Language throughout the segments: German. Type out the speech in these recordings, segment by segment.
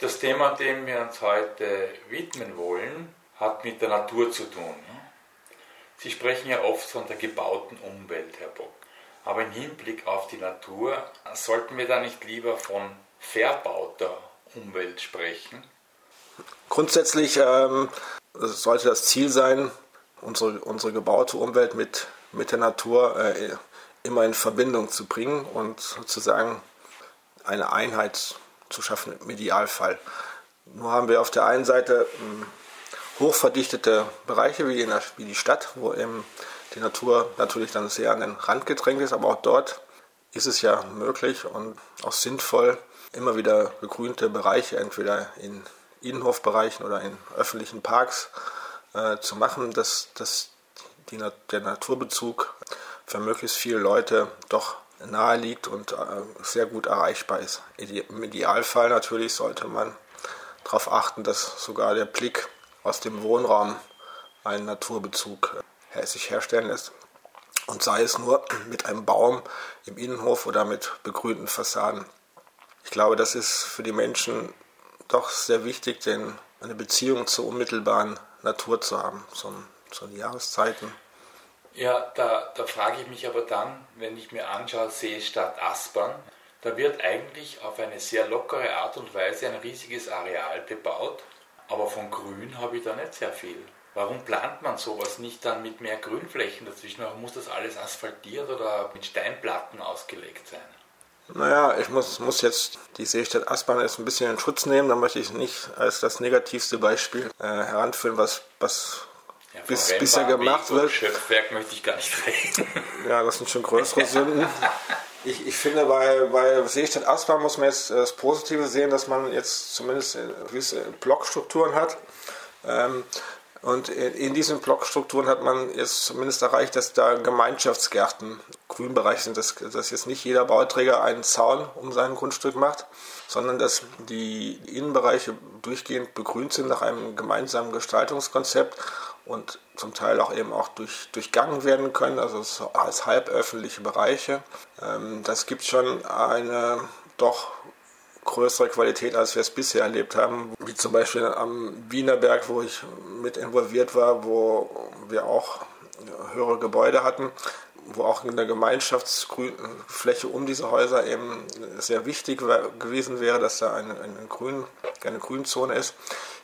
Das Thema, dem wir uns heute widmen wollen, hat mit der Natur zu tun. Sie sprechen ja oft von der gebauten Umwelt, Herr Bock. Aber im Hinblick auf die Natur sollten wir da nicht lieber von verbauter Umwelt sprechen? Grundsätzlich ähm, sollte das Ziel sein, unsere, unsere gebaute Umwelt mit, mit der Natur äh, immer in Verbindung zu bringen und sozusagen eine Einheit zu schaffen im Idealfall. Nur haben wir auf der einen Seite ähm, hochverdichtete Bereiche wie die Stadt, wo eben die Natur natürlich dann sehr an den Rand gedrängt ist, aber auch dort ist es ja möglich und auch sinnvoll, immer wieder begrünte Bereiche entweder in Innenhofbereichen oder in öffentlichen Parks äh, zu machen, dass, dass die, der Naturbezug für möglichst viele Leute doch nahe liegt und äh, sehr gut erreichbar ist. Im Idealfall natürlich sollte man darauf achten, dass sogar der Blick aus dem Wohnraum einen Naturbezug äh, sich herstellen lässt. Und sei es nur mit einem Baum im Innenhof oder mit begrünten Fassaden. Ich glaube, das ist für die Menschen doch sehr wichtig, denn eine Beziehung zur unmittelbaren Natur zu haben, zum, zu den Jahreszeiten. Ja, da, da frage ich mich aber dann, wenn ich mir anschaue, Seestadt Aspern, da wird eigentlich auf eine sehr lockere Art und Weise ein riesiges Areal bebaut, aber von Grün habe ich da nicht sehr viel. Warum plant man sowas nicht dann mit mehr Grünflächen dazwischen? Warum muss das alles asphaltiert oder mit Steinplatten ausgelegt sein? Naja, ich muss, muss jetzt die Seestadt Aspern jetzt ein bisschen in Schutz nehmen. Da möchte ich nicht als das negativste Beispiel äh, heranführen, was, was ja, bis, bisher gemacht wird. Schöpfwerk möchte ich gar nicht reden. Ja, das sind schon größere Sünden. Ich, ich finde, bei, bei Seestadt Aspern muss man jetzt das Positive sehen, dass man jetzt zumindest gewisse Blockstrukturen hat. Ähm, und in diesen Blockstrukturen hat man jetzt zumindest erreicht, dass da Gemeinschaftsgärten Grünbereich sind, dass, dass jetzt nicht jeder Bauträger einen Zaun um sein Grundstück macht, sondern dass die Innenbereiche durchgehend begrünt sind nach einem gemeinsamen Gestaltungskonzept und zum Teil auch eben auch durch, durchgangen werden können, also als halböffentliche Bereiche. Ähm, das gibt schon eine doch größere Qualität, als wir es bisher erlebt haben. Wie zum Beispiel am Wienerberg, wo ich mit involviert war, wo wir auch höhere Gebäude hatten, wo auch in der Gemeinschaftsfläche um diese Häuser eben sehr wichtig gewesen wäre, dass da eine, eine, Grün, eine Grünzone ist.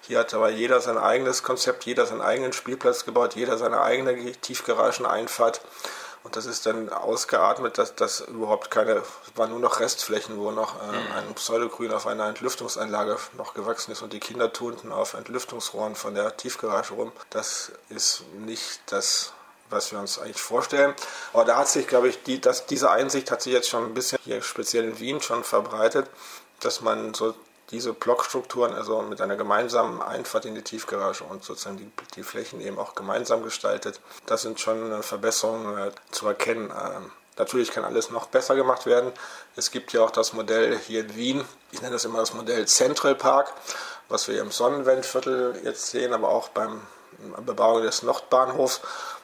Hier hat aber jeder sein eigenes Konzept, jeder seinen eigenen Spielplatz gebaut, jeder seine eigene Tiefgarageneinfahrt. Und das ist dann ausgeatmet, dass das überhaupt keine, waren nur noch Restflächen, wo noch äh, mhm. ein Pseudogrün auf einer Entlüftungsanlage noch gewachsen ist und die Kinder tunten auf Entlüftungsrohren von der Tiefgarage rum. Das ist nicht das was wir uns eigentlich vorstellen. Aber da hat sich, glaube ich, die, das, diese Einsicht hat sich jetzt schon ein bisschen hier speziell in Wien schon verbreitet, dass man so diese Blockstrukturen, also mit einer gemeinsamen Einfahrt in die Tiefgarage und sozusagen die, die Flächen eben auch gemeinsam gestaltet. Das sind schon Verbesserungen äh, zu erkennen. Ähm, natürlich kann alles noch besser gemacht werden. Es gibt ja auch das Modell hier in Wien, ich nenne das immer das Modell Central Park, was wir im Sonnenwendviertel jetzt sehen, aber auch beim Bebauung des Nordbahnhofs,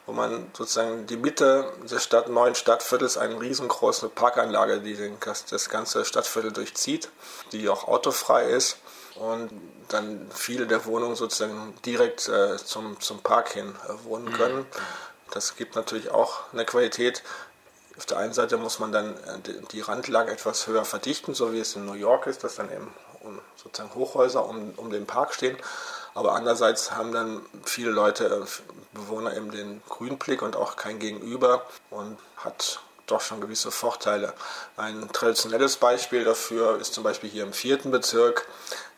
wo man sozusagen die Mitte des Stadt, neuen Stadtviertels eine riesengroße Parkanlage, die den, das ganze Stadtviertel durchzieht, die auch autofrei ist und dann viele der Wohnungen sozusagen direkt äh, zum, zum Park hin äh, wohnen können. Das gibt natürlich auch eine Qualität. Auf der einen Seite muss man dann äh, die Randlage etwas höher verdichten, so wie es in New York ist, dass dann eben sozusagen Hochhäuser um, um den Park stehen. Aber andererseits haben dann viele Leute, äh, Bewohner eben den Grünblick und auch kein Gegenüber und hat doch schon gewisse Vorteile. Ein traditionelles Beispiel dafür ist zum Beispiel hier im vierten Bezirk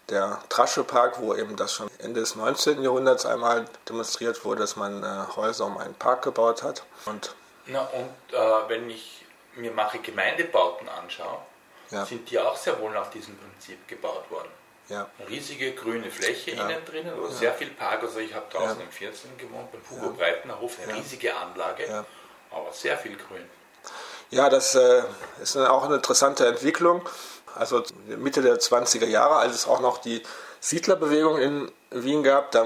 der Traschepark, wo eben das schon Ende des 19. Jahrhunderts einmal demonstriert wurde, dass man äh, Häuser um einen Park gebaut hat. Und Na und äh, wenn ich mir mache Gemeindebauten anschaue, ja. sind die auch sehr wohl nach diesem Prinzip gebaut worden. Ja. Eine riesige grüne Fläche ja. innen drinnen, oder ja. sehr viel Park. Also ich habe draußen im 14 gewohnt, beim Hugo Breitner Hof, eine riesige Anlage, aber sehr viel Grün. Ja, das äh, ist auch eine interessante Entwicklung. Also Mitte der 20er Jahre, als es auch noch die Siedlerbewegung in Wien gab, da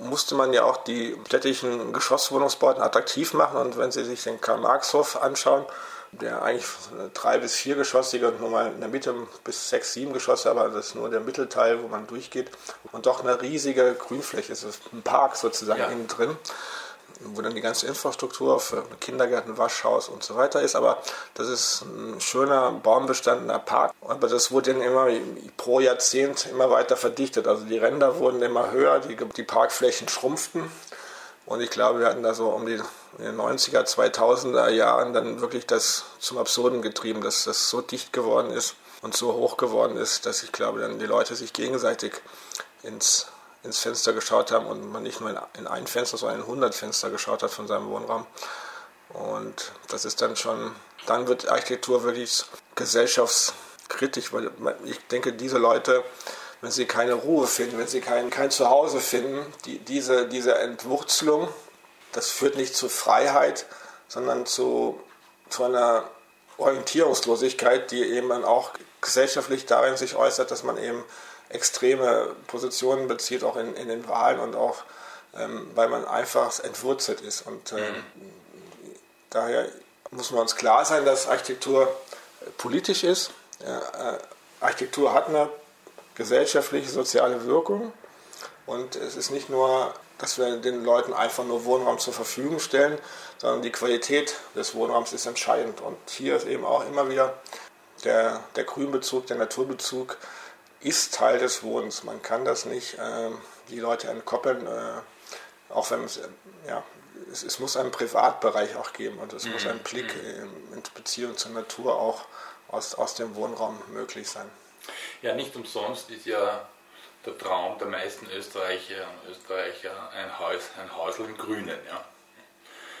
musste man ja auch die städtischen Geschosswohnungsbauten attraktiv machen. Und wenn Sie sich den Karl-Marx-Hof anschauen, der eigentlich drei bis vier geschossige und nochmal in der Mitte bis sechs, sieben Geschosse, aber das ist nur der Mittelteil, wo man durchgeht. Und doch eine riesige Grünfläche. Es ist ein Park sozusagen ja. innen drin wo dann die ganze Infrastruktur für Kindergärten, Waschhaus und so weiter ist. Aber das ist ein schöner baumbestandener Park. Aber das wurde dann immer pro Jahrzehnt immer weiter verdichtet. Also die Ränder wurden immer höher, die, die Parkflächen schrumpften. Und ich glaube, wir hatten da so um die in den 90er, 2000er Jahren dann wirklich das zum Absurden getrieben, dass das so dicht geworden ist und so hoch geworden ist, dass ich glaube, dann die Leute sich gegenseitig ins, ins Fenster geschaut haben und man nicht nur in, in ein Fenster, sondern in 100 Fenster geschaut hat von seinem Wohnraum. Und das ist dann schon, dann wird Architektur wirklich gesellschaftskritisch, weil ich denke, diese Leute, wenn sie keine Ruhe finden, wenn sie kein, kein Zuhause finden, die, diese, diese Entwurzelung, das führt nicht zu Freiheit, sondern zu, zu einer Orientierungslosigkeit, die eben dann auch gesellschaftlich darin sich äußert, dass man eben extreme Positionen bezieht, auch in, in den Wahlen und auch, ähm, weil man einfach entwurzelt ist. Und ähm, mhm. daher muss man uns klar sein, dass Architektur politisch ist. Ja, äh, Architektur hat eine gesellschaftliche, soziale Wirkung. Und es ist nicht nur dass wir den Leuten einfach nur Wohnraum zur Verfügung stellen, sondern die Qualität des Wohnraums ist entscheidend. Und hier ist eben auch immer wieder der, der Grünbezug, der Naturbezug ist Teil des Wohnens. Man kann das nicht äh, die Leute entkoppeln, äh, auch wenn es, äh, ja, es, es, muss einen Privatbereich auch geben und es mhm. muss ein Blick in, in Beziehung zur Natur auch aus, aus dem Wohnraum möglich sein. Ja, nicht umsonst ist ja der Traum der meisten Österreicher und Österreicher ein, Haus, ein Hausl im Grünen. Ja.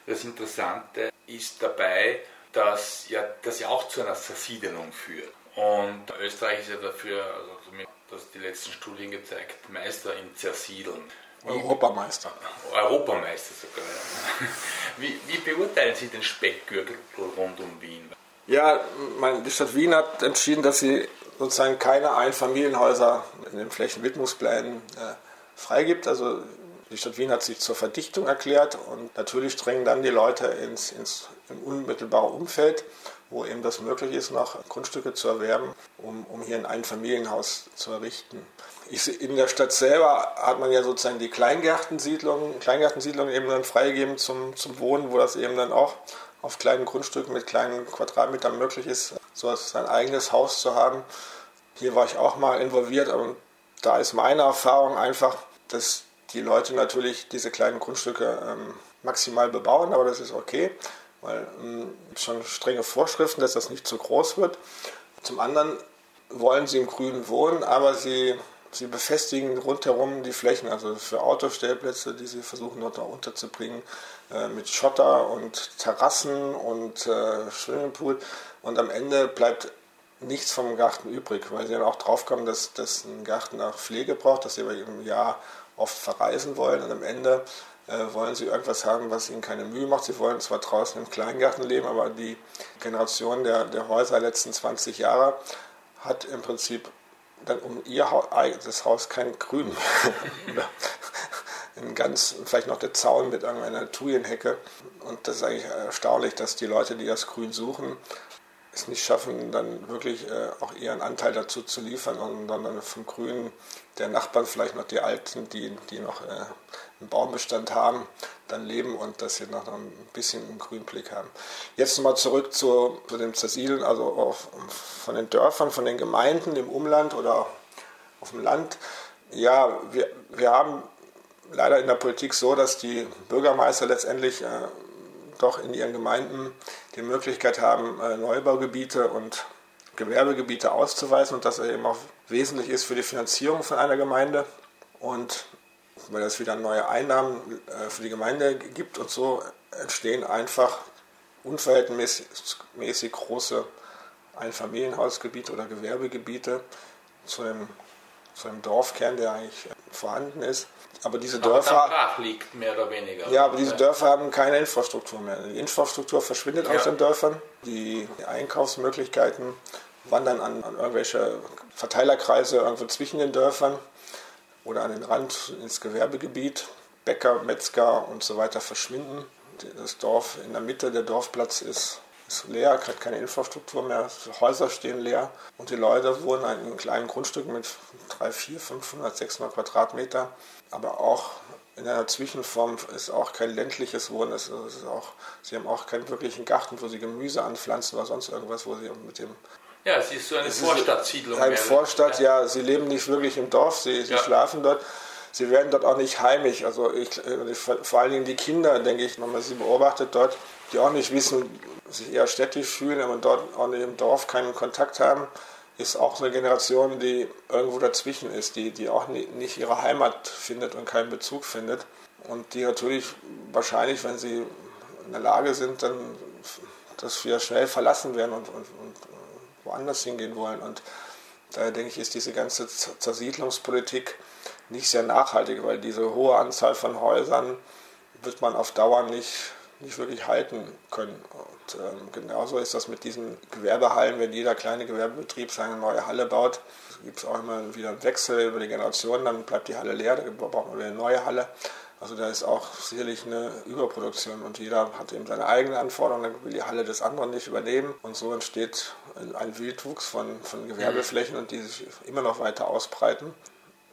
Das Interessante ist dabei, dass ja, das ja auch zu einer Zersiedelung führt. Und Österreich ist ja dafür, also das die letzten Studien gezeigt, Meister im Zersiedeln. Europameister. Europameister sogar. Ja. Wie, wie, beurteilen Sie den Speckgürtel rund um Wien? Ja, mein, die Stadt Wien hat entschieden, dass sie sozusagen keine Einfamilienhäuser in den Flächenwidmungsplänen äh, freigibt. Also die Stadt Wien hat sich zur Verdichtung erklärt und natürlich drängen dann die Leute ins, ins im unmittelbaren Umfeld, wo eben das möglich ist, noch Grundstücke zu erwerben, um, um hier ein Einfamilienhaus zu errichten. Ich, in der Stadt selber hat man ja sozusagen die Kleingärtensiedlungen, Kleingärtensiedlungen eben dann freigegeben zum, zum Wohnen, wo das eben dann auch auf kleinen Grundstücken mit kleinen Quadratmetern möglich ist, so sein eigenes Haus zu haben. Hier war ich auch mal involviert, aber da ist meine Erfahrung einfach, dass die Leute natürlich diese kleinen Grundstücke ähm, maximal bebauen, aber das ist okay, weil ähm, schon strenge Vorschriften, dass das nicht zu groß wird. Zum anderen wollen sie im Grünen wohnen, aber sie, sie befestigen rundherum die Flächen, also für Autostellplätze, die sie versuchen dort unterzubringen, äh, mit Schotter und Terrassen und äh, Swimmingpool. Und am Ende bleibt nichts vom Garten übrig, weil sie dann auch draufkommen, dass, dass ein Garten auch Pflege braucht, dass sie aber im Jahr oft verreisen wollen und am Ende äh, wollen sie irgendwas haben, was ihnen keine Mühe macht. Sie wollen zwar draußen im Kleingarten leben, aber die Generation der, der Häuser der letzten 20 Jahre hat im Prinzip dann um ihr das Haus kein Grün. ein ganz, vielleicht noch der Zaun mit irgendeiner Thujenhecke. Und das ist eigentlich erstaunlich, dass die Leute, die das Grün suchen, es nicht schaffen, dann wirklich äh, auch ihren Anteil dazu zu liefern und dann vom Grün der Nachbarn, vielleicht noch die Alten, die, die noch äh, einen Baumbestand haben, dann leben und dass sie noch ein bisschen einen Grünblick haben. Jetzt nochmal zurück zu, zu dem Zersiedeln, also auf, von den Dörfern, von den Gemeinden im Umland oder auf dem Land. Ja, wir, wir haben leider in der Politik so, dass die Bürgermeister letztendlich äh, doch in ihren Gemeinden die Möglichkeit haben, äh, Neubaugebiete und Gewerbegebiete auszuweisen und das eben auch wesentlich ist für die Finanzierung von einer Gemeinde und weil es wieder neue Einnahmen äh, für die Gemeinde gibt und so entstehen einfach unverhältnismäßig große Einfamilienhausgebiete oder Gewerbegebiete zu einem, zu einem Dorfkern, der eigentlich vorhanden ist. Aber diese aber Dörfer. Brach liegt, mehr oder weniger. Ja, aber diese Dörfer haben keine Infrastruktur mehr. Die Infrastruktur verschwindet ja. aus den Dörfern. Die Einkaufsmöglichkeiten wandern an, an irgendwelche Verteilerkreise irgendwo zwischen den Dörfern oder an den Rand ins Gewerbegebiet. Bäcker, Metzger und so weiter verschwinden. Das Dorf in der Mitte, der Dorfplatz ist, ist leer, hat keine Infrastruktur mehr, Häuser stehen leer und die Leute wohnen in kleinen Grundstücken mit 3, 4, 500, 600 Quadratmeter, aber auch in einer Zwischenform ist auch kein ländliches Wohnen. Es ist auch, sie haben auch keinen wirklichen Garten, wo sie Gemüse anpflanzen oder sonst irgendwas, wo sie mit dem. Ja, es ist so eine Vorstadtsiedlung. Eine Vorstadt, ja. ja. Sie leben nicht wirklich im Dorf, sie, sie ja. schlafen dort. Sie werden dort auch nicht heimisch. Also ich, vor allen Dingen die Kinder, denke ich, wenn man sie beobachtet dort, die auch nicht wissen, sich eher städtisch fühlen, aber dort auch im Dorf keinen Kontakt haben ist auch eine Generation, die irgendwo dazwischen ist, die, die auch nicht ihre Heimat findet und keinen Bezug findet. Und die natürlich wahrscheinlich, wenn sie in der Lage sind, dann das wieder schnell verlassen werden und, und, und woanders hingehen wollen. Und daher denke ich, ist diese ganze Zersiedlungspolitik nicht sehr nachhaltig, weil diese hohe Anzahl von Häusern wird man auf Dauer nicht, nicht wirklich halten können. Und ähm, genauso ist das mit diesen Gewerbehallen, wenn jeder kleine Gewerbebetrieb seine neue Halle baut, gibt es auch immer wieder einen Wechsel über die Generationen, dann bleibt die Halle leer, dann braucht man wieder eine neue Halle. Also da ist auch sicherlich eine Überproduktion und jeder hat eben seine eigenen Anforderungen, dann will die Halle des anderen nicht übernehmen und so entsteht ein Wildwuchs von, von Gewerbeflächen und die sich immer noch weiter ausbreiten.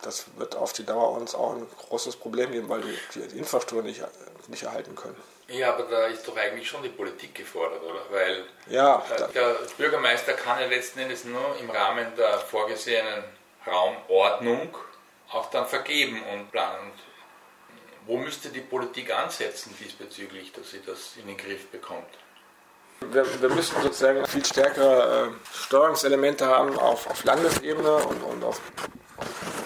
Das wird auf die Dauer uns auch ein großes Problem geben, weil die, die Infrastruktur nicht, nicht erhalten können. Ja, aber da ist doch eigentlich schon die Politik gefordert, oder? Weil ja, äh, der Bürgermeister kann ja letzten Endes nur im Rahmen der vorgesehenen Raumordnung auch dann vergeben und planen. Wo müsste die Politik ansetzen diesbezüglich, dass sie das in den Griff bekommt? Wir, wir müssten sozusagen viel stärkere äh, Steuerungselemente haben auf, auf Landesebene und, und auf,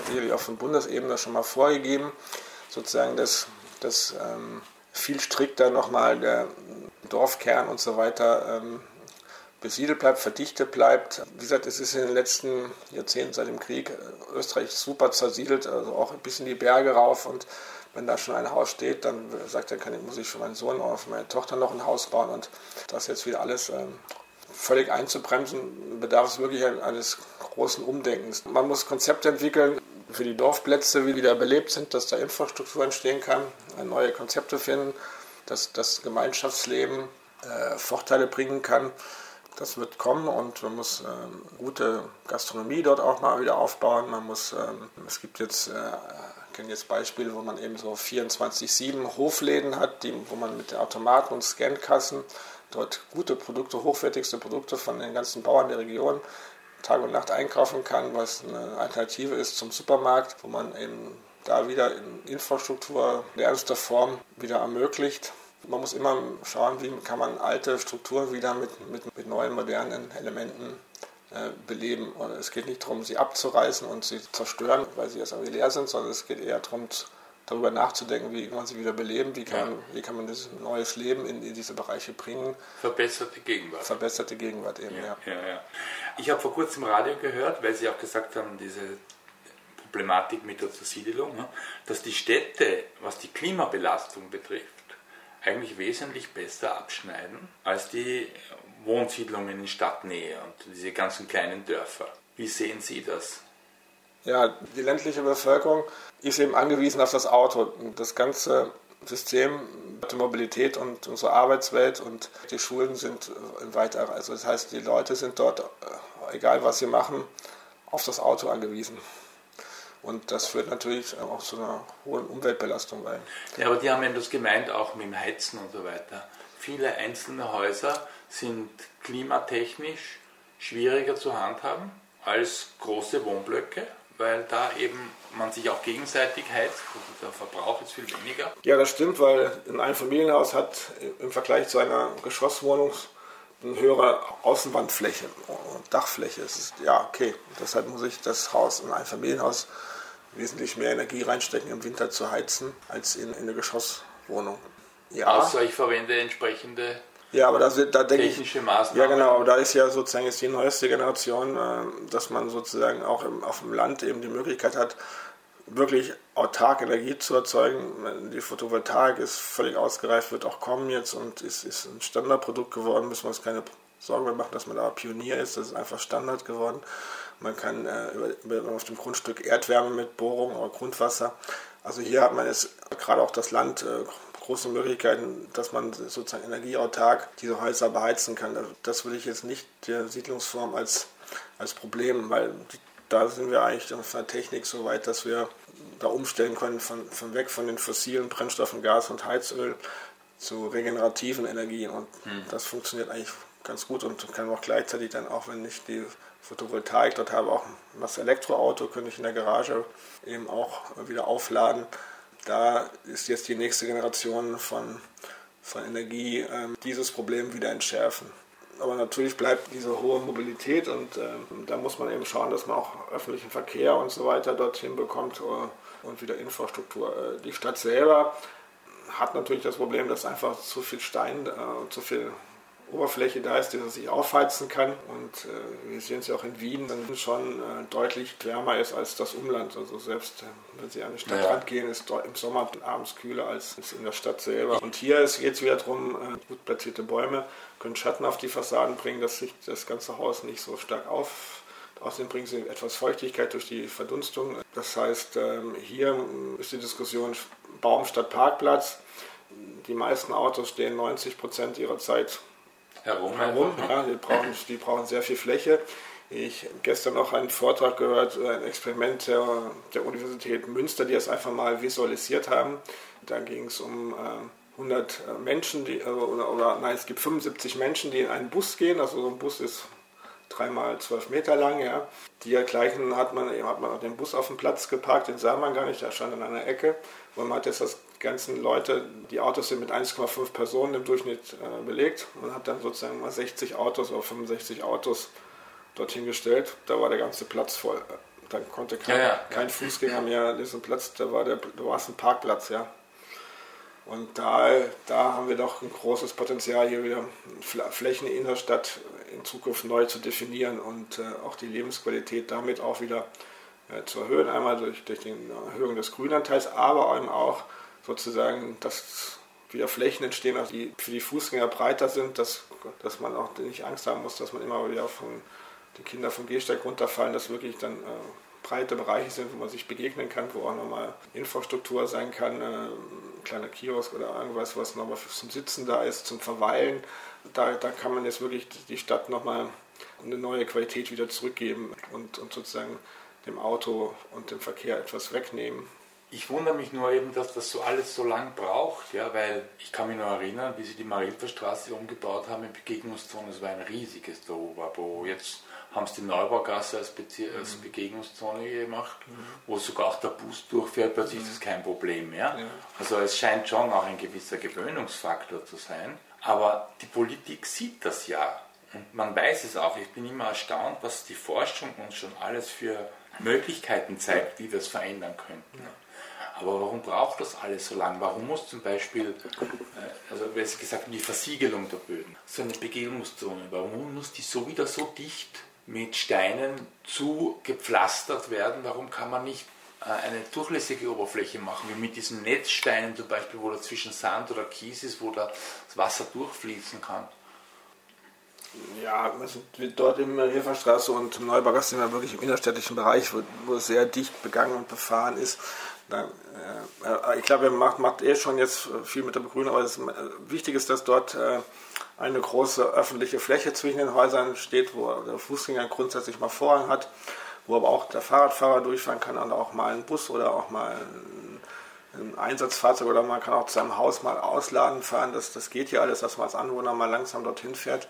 sicherlich auf Bundesebene schon mal vorgegeben, sozusagen das, das ähm, viel strikter nochmal der Dorfkern und so weiter ähm, besiedelt bleibt, verdichtet bleibt. Wie gesagt, es ist in den letzten Jahrzehnten seit dem Krieg äh, Österreich super zersiedelt, also auch bis in die Berge rauf und wenn da schon ein Haus steht, dann sagt er, kann, muss ich für meinen Sohn oder für meine Tochter noch ein Haus bauen und das jetzt wieder alles ähm, völlig einzubremsen, bedarf es wirklich eines großen Umdenkens. Man muss Konzepte entwickeln, für die Dorfplätze wieder belebt sind, dass da Infrastruktur entstehen kann, neue Konzepte finden, dass das Gemeinschaftsleben äh, Vorteile bringen kann. Das wird kommen und man muss ähm, gute Gastronomie dort auch mal wieder aufbauen. Man muss, ähm, es gibt jetzt, äh, ich kenne jetzt Beispiele, wo man eben so 24-7 Hofläden hat, die, wo man mit den Automaten und Scankassen dort gute Produkte, hochwertigste Produkte von den ganzen Bauern der Region Tag und Nacht einkaufen kann, was eine Alternative ist zum Supermarkt, wo man eben da wieder in Infrastruktur in ernster Form wieder ermöglicht. Man muss immer schauen, wie kann man alte Strukturen wieder mit, mit, mit neuen, modernen Elementen äh, beleben. Und es geht nicht darum, sie abzureißen und sie zerstören, weil sie jetzt irgendwie leer sind, sondern es geht eher darum, darüber nachzudenken, wie kann man sie wieder beleben, wie kann, ja. man, wie kann man das neues Leben in, in, diese Bereiche bringen. Verbesserte Gegenwart. Verbesserte Gegenwart eben, ja. ja. ja ich habe vor kurzem im Radio gehört, weil Sie auch gesagt haben, diese Problematik mit der Zersiedelung, ne, dass die Städte, was die Klimabelastung betrifft, eigentlich wesentlich besser abschneiden als die Wohnsiedlungen in Stadtnähe und diese ganzen kleinen Dörfer. Wie sehen Sie das? Ja, die ländliche Bevölkerung ist eben angewiesen auf das Auto. Das ganze System der Mobilität und unsere Arbeitswelt und die Schulen sind weiter. Also das heißt, die Leute sind dort, äh, egal was sie machen, auf das Auto angewiesen. Und das führt natürlich auch zu einer hohen Umweltbelastung bei. Ja, aber die haben ja das gemeint, auch mit dem Heizen und so weiter. Viele einzelne Häuser sind klimatechnisch schwieriger zu handhaben als große Wohnblöcke weil da eben man sich auch gegenseitig heizt. Also der Verbrauch ist viel weniger. Ja, das stimmt, weil ein Einfamilienhaus hat im Vergleich zu einer Geschosswohnung eine höhere Außenwandfläche und Dachfläche. Ist, ja, okay. Deshalb muss ich das Haus, ein Einfamilienhaus, wesentlich mehr Energie reinstecken, im Winter zu heizen, als in, in eine Geschosswohnung. Ja. Außer ich verwende entsprechende ja, aber da, da denke ich. Maßnahmen. Ja, genau, aber da ist ja sozusagen jetzt die neueste Generation, äh, dass man sozusagen auch im, auf dem Land eben die Möglichkeit hat, wirklich autark Energie zu erzeugen. Die Photovoltaik ist völlig ausgereift, wird auch kommen jetzt und ist, ist ein Standardprodukt geworden. Müssen wir uns keine Sorgen mehr machen, dass man da Pionier ist. Das ist einfach Standard geworden. Man kann äh, über, auf dem Grundstück Erdwärme mit Bohrung oder Grundwasser. Also hier hat man jetzt gerade auch das Land äh, große Möglichkeiten, dass man sozusagen energieautark diese Häuser beheizen kann. Das würde ich jetzt nicht der Siedlungsform als, als Problem, weil da sind wir eigentlich von der Technik so weit, dass wir da umstellen können von, von weg von den fossilen Brennstoffen, Gas und Heizöl zu regenerativen Energien. Und hm. das funktioniert eigentlich ganz gut und kann auch gleichzeitig dann, auch wenn ich die Photovoltaik dort habe, auch das Elektroauto, könnte ich in der Garage eben auch wieder aufladen. Da ist jetzt die nächste Generation von, von Energie ähm, dieses Problem wieder entschärfen. Aber natürlich bleibt diese hohe Mobilität und äh, da muss man eben schauen, dass man auch öffentlichen Verkehr und so weiter dorthin bekommt äh, und wieder Infrastruktur. Äh, die Stadt selber hat natürlich das Problem, dass einfach zu viel Stein, äh, zu viel Oberfläche da ist, die er sich aufheizen kann. Und äh, wir sehen es ja auch in Wien, dann schon äh, deutlich wärmer ist als das Umland. Also selbst äh, wenn Sie an den Stadtrand ja. gehen, ist im Sommer abends kühler als in der Stadt selber. Und hier geht es wieder darum, äh, gut platzierte Bäume können Schatten auf die Fassaden bringen, dass sich das ganze Haus nicht so stark auf Außerdem bringen sie etwas Feuchtigkeit durch die Verdunstung. Das heißt, ähm, hier ist die Diskussion Baum statt Parkplatz. Die meisten Autos stehen 90 Prozent ihrer Zeit herum. herum. Ja, die, brauchen, die brauchen sehr viel Fläche. Ich habe gestern noch einen Vortrag gehört, ein Experiment der, der Universität Münster, die es einfach mal visualisiert haben. Da ging es um äh, 100 äh, Menschen, die, oder, oder nein, es gibt 75 Menschen, die in einen Bus gehen. Also so ein Bus ist dreimal zwölf Meter lang. Ja. Die gleichen hat man, hat man den Bus auf dem Platz geparkt, den sah man gar nicht, der stand an einer Ecke. Und man hat jetzt das ganzen Leute, die Autos sind mit 1,5 Personen im Durchschnitt äh, belegt. Man hat dann sozusagen mal 60 Autos oder 65 Autos dorthin gestellt. Da war der ganze Platz voll. Dann konnte kein, ja, ja. kein Fußgänger mehr diesen Platz, da war, der, da war es ein Parkplatz, ja. Und da, da haben wir doch ein großes Potenzial, hier wieder Flächen in der Stadt in Zukunft neu zu definieren und äh, auch die Lebensqualität damit auch wieder äh, zu erhöhen. Einmal durch, durch die Erhöhung des Grünanteils, aber eben auch sozusagen, dass wieder Flächen entstehen, also die für die Fußgänger breiter sind, dass, dass man auch nicht Angst haben muss, dass man immer wieder von die Kinder vom Gehsteig runterfallen, dass wirklich dann äh, breite Bereiche sind, wo man sich begegnen kann, wo auch nochmal Infrastruktur sein kann, äh, ein kleiner Kiosk oder irgendwas, was nochmal zum Sitzen da ist, zum Verweilen. Da, da kann man jetzt wirklich die Stadt nochmal eine neue Qualität wieder zurückgeben und, und sozusagen dem Auto und dem Verkehr etwas wegnehmen. Ich wundere mich nur eben, dass das so alles so lang braucht, ja, weil ich kann mich noch erinnern, wie sie die Marilferstraße umgebaut haben in Begegnungszone, das war ein riesiges Tohuwabohu. Jetzt haben sie die Neubaugasse als, Bezie mhm. als Begegnungszone gemacht, mhm. wo sogar auch der Bus durchfährt, plötzlich mhm. ist das kein Problem mehr. Ja. Also es scheint schon auch ein gewisser Gewöhnungsfaktor zu sein. Aber die Politik sieht das ja. Und man weiß es auch. Ich bin immer erstaunt, was die Forschung uns schon alles für Möglichkeiten zeigt, wie wir es verändern könnten. Ja. Aber warum braucht das alles so lange? Warum muss zum Beispiel, äh, also wie gesagt die Versiegelung der Böden, so eine Begegnungszone, warum muss die so wieder so dicht mit Steinen zu gepflastert werden? Warum kann man nicht äh, eine durchlässige Oberfläche machen, wie mit diesen Netzsteinen zum Beispiel, wo da zwischen Sand oder Kies ist, wo da das Wasser durchfließen kann? Ja, also dort in der Hilferstraße und im Neubaugasse sind wir wirklich im innerstädtischen Bereich, wo, wo sehr dicht begangen und befahren ist. Da, äh, ich glaube, er macht, macht eh schon jetzt viel mit der Begrünung, aber es ist, äh, wichtig ist, dass dort äh, eine große öffentliche Fläche zwischen den Häusern steht, wo der Fußgänger grundsätzlich mal Vorrang hat, wo aber auch der Fahrradfahrer durchfahren kann und auch mal ein Bus oder auch mal ein, ein Einsatzfahrzeug oder man kann auch zu seinem Haus mal ausladen fahren. Das, das geht hier alles, dass man als Anwohner mal langsam dorthin fährt.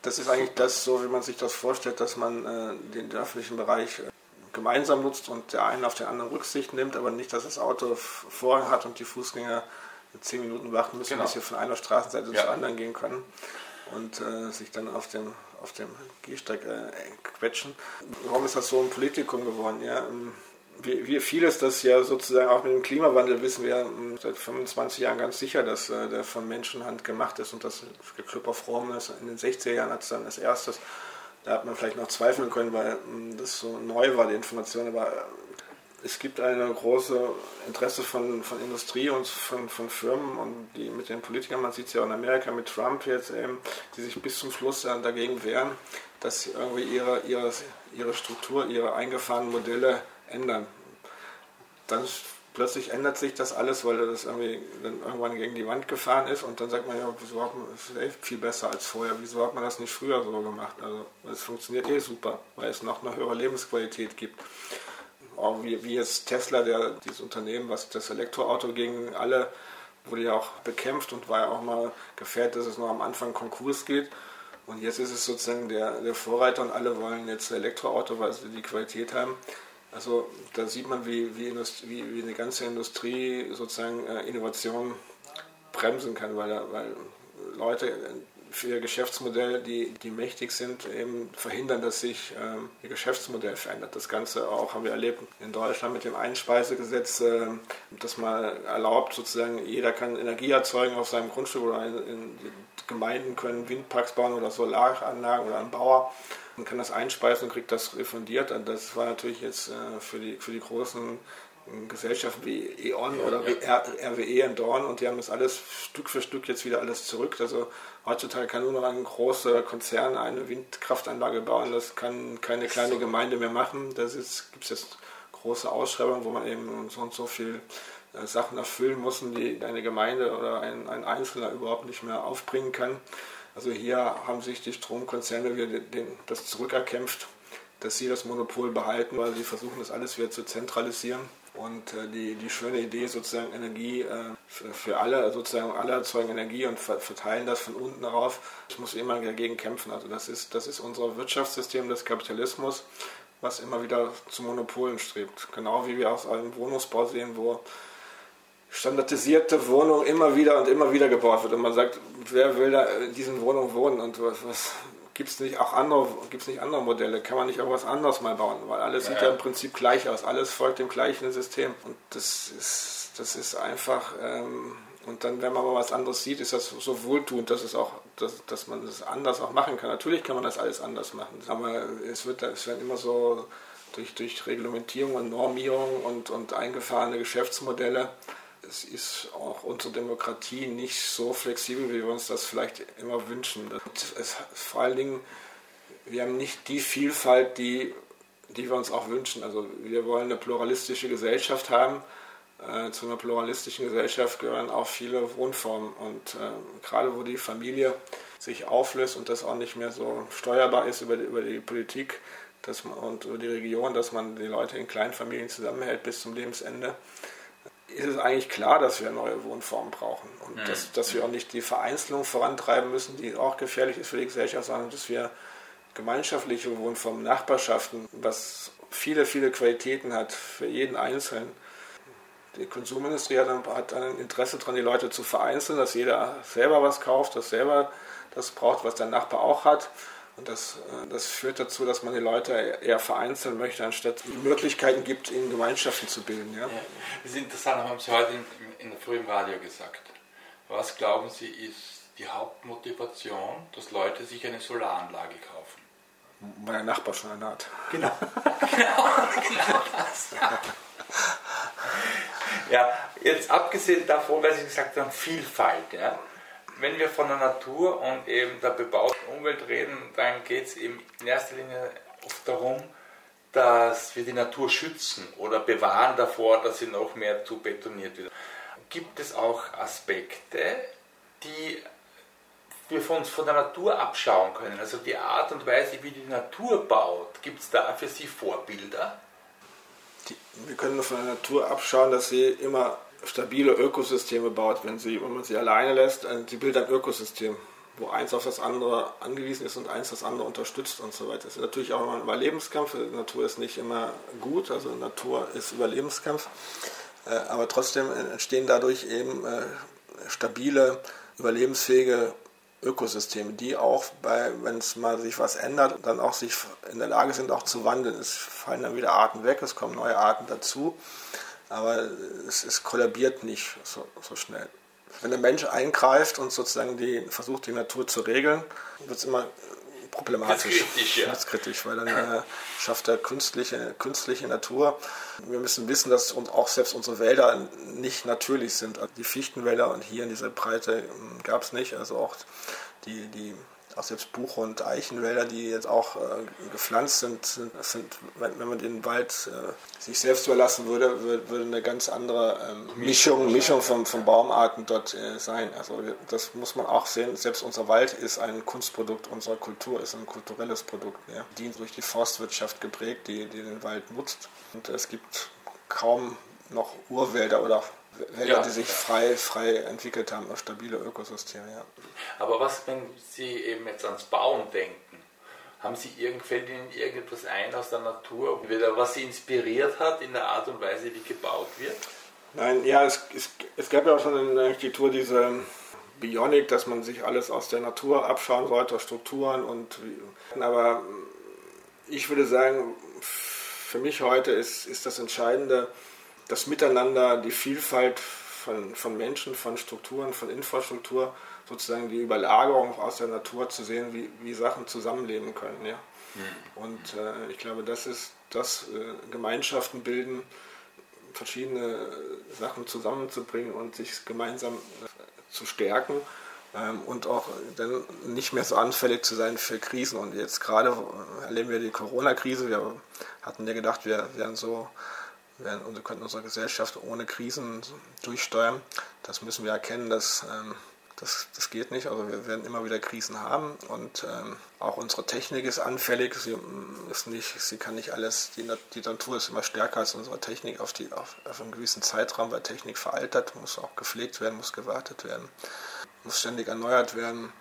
Das ist eigentlich das, so wie man sich das vorstellt, dass man äh, den öffentlichen Bereich äh, gemeinsam nutzt und der eine auf den anderen Rücksicht nimmt, aber nicht, dass das Auto Vorrang hat und die Fußgänger zehn Minuten warten müssen, genau. bis sie von einer Straßenseite ja. zur anderen gehen können und äh, sich dann auf dem, auf dem Gehsteig äh, quetschen. Warum ist das so ein Politikum geworden? Ja? Ähm, wie, wie vieles das ja sozusagen auch mit dem Klimawandel wissen wir ähm, seit 25 Jahren ganz sicher, dass äh, der von Menschenhand gemacht ist und das Club of Rome ist. In den 60er Jahren hat es dann als erstes, da hat man vielleicht noch zweifeln können, weil ähm, das so neu war, die Information, aber äh, es gibt ein großes Interesse von, von Industrie und von, von Firmen und die mit den Politikern, man sieht es ja auch in Amerika mit Trump jetzt eben, die sich bis zum Schluss dagegen wehren, dass sie irgendwie ihre, ihre, ihre Struktur, ihre eingefahrenen Modelle ändern. Dann plötzlich ändert sich das alles, weil das irgendwie dann irgendwann gegen die Wand gefahren ist und dann sagt man ja, wieso hat man, das ist echt viel besser als vorher, wieso hat man das nicht früher so gemacht? Also es funktioniert eh super, weil es noch eine höhere Lebensqualität gibt. Auch wie, wie jetzt Tesla, der, dieses Unternehmen, was das Elektroauto gegen alle, wurde ja auch bekämpft und war ja auch mal gefährdet, dass es noch am Anfang Konkurs geht. Und jetzt ist es sozusagen der, der Vorreiter und alle wollen jetzt Elektroauto, weil sie die Qualität haben. Also da sieht man, wie, wie, wie, wie eine ganze Industrie sozusagen äh, Innovation bremsen kann, weil, weil Leute für ihr Geschäftsmodell, die, die mächtig sind, eben verhindern, dass sich ähm, ihr Geschäftsmodell verändert. Das Ganze auch haben wir erlebt in Deutschland mit dem Einspeisegesetz, äh, das mal erlaubt, sozusagen, jeder kann Energie erzeugen auf seinem Grundstück oder in, in Gemeinden können Windparks bauen oder Solaranlagen oder ein Bauer und kann das einspeisen und kriegt das refundiert. Und das war natürlich jetzt äh, für, die, für die großen Gesellschaften wie E.ON oder RWE in Dorn und die haben das alles Stück für Stück jetzt wieder alles zurück. Also heutzutage kann nur noch ein großer Konzern eine Windkraftanlage bauen, das kann keine kleine Gemeinde mehr machen. Da gibt es jetzt große Ausschreibungen, wo man eben so und so viel äh, Sachen erfüllen muss, die eine Gemeinde oder ein, ein Einzelner überhaupt nicht mehr aufbringen kann. Also hier haben sich die Stromkonzerne wieder den, das zurückerkämpft, dass sie das Monopol behalten, weil sie versuchen, das alles wieder zu zentralisieren. Und äh, die, die schöne Idee sozusagen Energie äh, für, für, alle, sozusagen alle erzeugen Energie und ver verteilen das von unten herauf. Ich muss immer dagegen kämpfen. Also das ist, das ist unser Wirtschaftssystem des Kapitalismus, was immer wieder zu Monopolen strebt. Genau wie wir aus einem Wohnungsbau sehen, wo standardisierte Wohnung immer wieder und immer wieder gebaut wird. Und man sagt, wer will da in diesen Wohnungen wohnen und was, was gibt es nicht auch andere, gibt's nicht andere Modelle? Kann man nicht irgendwas anderes mal bauen? Weil alles ja. sieht ja im Prinzip gleich aus, alles folgt dem gleichen System. Und das ist, das ist einfach, ähm, und dann, wenn man mal was anderes sieht, ist das so wohltuend, dass es auch, dass, dass man das anders auch machen kann. Natürlich kann man das alles anders machen, aber es wird, es werden immer so durch, durch Reglementierung und Normierung und, und eingefahrene Geschäftsmodelle es ist auch unsere Demokratie nicht so flexibel, wie wir uns das vielleicht immer wünschen. Es, vor allen Dingen, wir haben nicht die Vielfalt, die, die wir uns auch wünschen. Also wir wollen eine pluralistische Gesellschaft haben. Äh, zu einer pluralistischen Gesellschaft gehören auch viele Wohnformen. Und äh, gerade wo die Familie sich auflöst und das auch nicht mehr so steuerbar ist über die, über die Politik dass man, und über die Region, dass man die Leute in Kleinfamilien zusammenhält bis zum Lebensende, ist es eigentlich klar, dass wir neue Wohnformen brauchen und mhm. dass, dass wir auch nicht die Vereinzelung vorantreiben müssen, die auch gefährlich ist für die Gesellschaft, sondern dass wir gemeinschaftliche Wohnformen, Nachbarschaften, was viele, viele Qualitäten hat für jeden Einzelnen. Die Konsumindustrie hat, hat ein Interesse daran, die Leute zu vereinzeln, dass jeder selber was kauft, dass selber das braucht, was der Nachbar auch hat. Und das, äh, das führt dazu, dass man die Leute eher vereinzeln möchte, anstatt Möglichkeiten gibt, in Gemeinschaften zu bilden. Ja? Ja. Das ist interessant, haben Sie heute in, in der frühen Radio gesagt. Was glauben Sie ist die Hauptmotivation, dass Leute sich eine Solaranlage kaufen? Der Nachbar schon eine hat. Genau. genau, genau das. ja, jetzt abgesehen davon, weil Sie gesagt haben, Vielfalt. Ja? Wenn wir von der Natur und eben der bebauten Umwelt reden, dann geht es eben in erster Linie oft darum, dass wir die Natur schützen oder bewahren davor, dass sie noch mehr zu betoniert wird. Gibt es auch Aspekte, die wir von uns von der Natur abschauen können? Also die Art und Weise, wie die Natur baut, gibt es da für Sie Vorbilder? Die, wir können von der Natur abschauen, dass sie immer stabile Ökosysteme baut, wenn, sie, wenn man sie alleine lässt. Äh, sie bildet ein Ökosystem, wo eins auf das andere angewiesen ist und eins das andere unterstützt und so weiter. Das ist natürlich auch immer ein Überlebenskampf. Die Natur ist nicht immer gut, also Natur ist Überlebenskampf. Äh, aber trotzdem entstehen dadurch eben äh, stabile, überlebensfähige Ökosysteme, die auch bei, wenn es mal sich was ändert, dann auch sich in der Lage sind, auch zu wandeln. Es fallen dann wieder Arten weg, es kommen neue Arten dazu aber es, es kollabiert nicht so, so, schnell. Wenn der Mensch eingreift und sozusagen die, versucht, die Natur zu regeln, wird es immer problematisch. Kritisch, ja. kritisch, weil dann äh, schafft er künstliche, künstliche Natur. Wir müssen wissen, dass uns auch selbst unsere Wälder nicht natürlich sind. Also die Fichtenwälder und hier in dieser Breite hm, gab es nicht. Also auch die, die auch selbst Buch- und Eichenwälder, die jetzt auch äh, gepflanzt sind, sind, wenn man den Wald äh, sich selbst überlassen würde, würde, würde eine ganz andere ähm, Mischung, Mischung von, von Baumarten dort äh, sein. Also das muss man auch sehen. Selbst unser Wald ist ein Kunstprodukt unserer Kultur, ist ein kulturelles Produkt. Ja. Die durch die Forstwirtschaft geprägt, die, die den Wald nutzt. Und es gibt kaum noch Urwälder oder Wälder, ja. die sich frei, frei entwickelt haben, stabile Ökosysteme. Ja. Aber was, wenn Sie eben jetzt ans Bauen denken, haben Sie fällt Ihnen irgendetwas ein aus der Natur, was Sie inspiriert hat in der Art und Weise, wie gebaut wird? Nein, ja, es, es, es gab ja auch schon in der Architektur diese Bionik, dass man sich alles aus der Natur abschauen sollte, Strukturen und aber ich würde sagen, für mich heute ist, ist das Entscheidende, das Miteinander, die Vielfalt von, von Menschen, von Strukturen, von Infrastruktur, sozusagen die Überlagerung aus der Natur zu sehen, wie, wie Sachen zusammenleben können. Ja? Mhm. Und äh, ich glaube, das ist das äh, Gemeinschaften bilden, verschiedene Sachen zusammenzubringen und sich gemeinsam äh, zu stärken ähm, und auch dann nicht mehr so anfällig zu sein für Krisen. Und jetzt gerade erleben wir die Corona-Krise. Wir hatten ja gedacht, wir wären so wir könnten unsere Gesellschaft ohne Krisen durchsteuern. Das müssen wir erkennen, dass ähm, das, das geht nicht. Also wir werden immer wieder Krisen haben und ähm, auch unsere Technik ist anfällig. Sie, mm, ist nicht, sie kann nicht alles, die, die Natur ist immer stärker als unsere Technik auf, die, auf, auf einen gewissen Zeitraum, weil Technik veraltert, muss auch gepflegt werden, muss gewartet werden, muss ständig erneuert werden.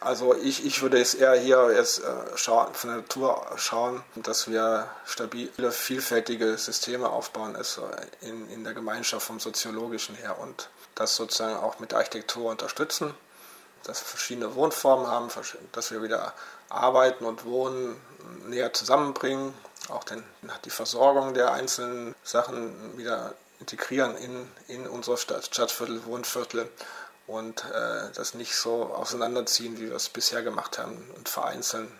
Also ich, ich würde es eher hier jetzt äh, schauen, von der Natur schauen, dass wir stabile, vielfältige Systeme aufbauen, ist in, in der Gemeinschaft vom Soziologischen her und das sozusagen auch mit der Architektur unterstützen, dass wir verschiedene Wohnformen haben, dass wir wieder Arbeiten und Wohnen näher zusammenbringen, auch den, die Versorgung der einzelnen Sachen wieder integrieren in, in unsere Stadt, Stadtviertel, Wohnviertel und äh, das nicht so auseinanderziehen, wie wir es bisher gemacht haben und vereinzeln.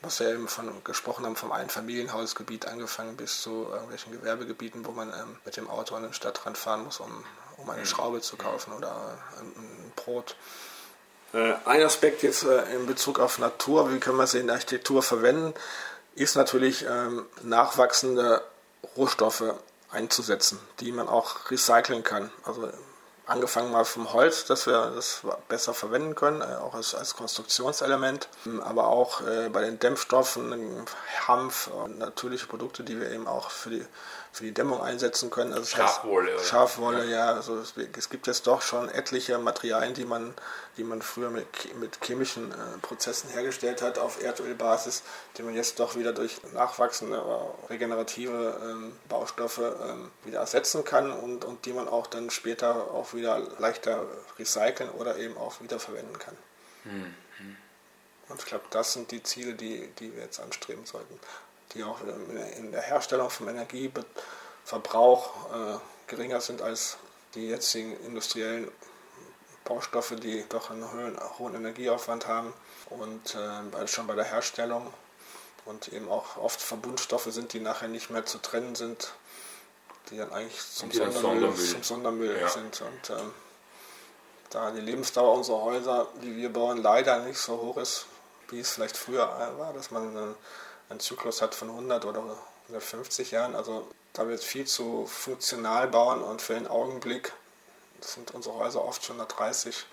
Was wir eben von gesprochen haben, vom Einfamilienhausgebiet angefangen bis zu irgendwelchen Gewerbegebieten, wo man ähm, mit dem Auto an den Stadtrand fahren muss, um, um eine mhm. Schraube zu kaufen oder ein, ein Brot. Äh, ein Aspekt jetzt äh, in Bezug auf Natur, wie können wir sie in der Architektur verwenden, ist natürlich ähm, nachwachsende Rohstoffe einzusetzen, die man auch recyceln kann. Also angefangen mal vom Holz, dass wir das besser verwenden können, äh, auch als, als Konstruktionselement, aber auch äh, bei den Dämpfstoffen, Hanf, natürliche Produkte, die wir eben auch für die für die Dämmung einsetzen können. Also Schafwolle. Heißt, Schafwolle, ja. Also es, gibt jetzt doch schon etliche Materialien, die man, die man früher mit, mit chemischen äh, Prozessen hergestellt hat auf Erdölbasis, die man jetzt doch wieder durch nachwachsende, regenerative ähm, Baustoffe ähm, wieder ersetzen kann und, und die man auch dann später auch wieder leichter recyceln oder eben auch wiederverwenden kann. Hm. Und ich glaube, das sind die Ziele, die, die wir jetzt anstreben sollten die auch in der Herstellung vom Energieverbrauch äh, geringer sind als die jetzigen industriellen Baustoffe, die doch einen hohen, hohen Energieaufwand haben und äh, schon bei der Herstellung und eben auch oft Verbundstoffe sind, die nachher nicht mehr zu trennen sind, die dann eigentlich zum Sondermüll, Sondermüll. Zum Sondermüll ja. sind. Und ähm, da die Lebensdauer unserer Häuser, die wir bauen, leider nicht so hoch ist, wie es vielleicht früher war, dass man äh, einen Zyklus hat von 100 oder 150 Jahren. Also da wird viel zu funktional bauen und für den Augenblick sind unsere Häuser oft schon nach 30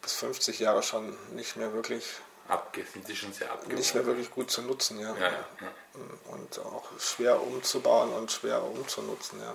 bis 50 Jahre schon nicht mehr wirklich Abge sind sie schon sehr abgebaut. Nicht mehr wirklich gut zu nutzen, ja, ja, ja. Und auch schwer umzubauen und schwer umzunutzen, ja.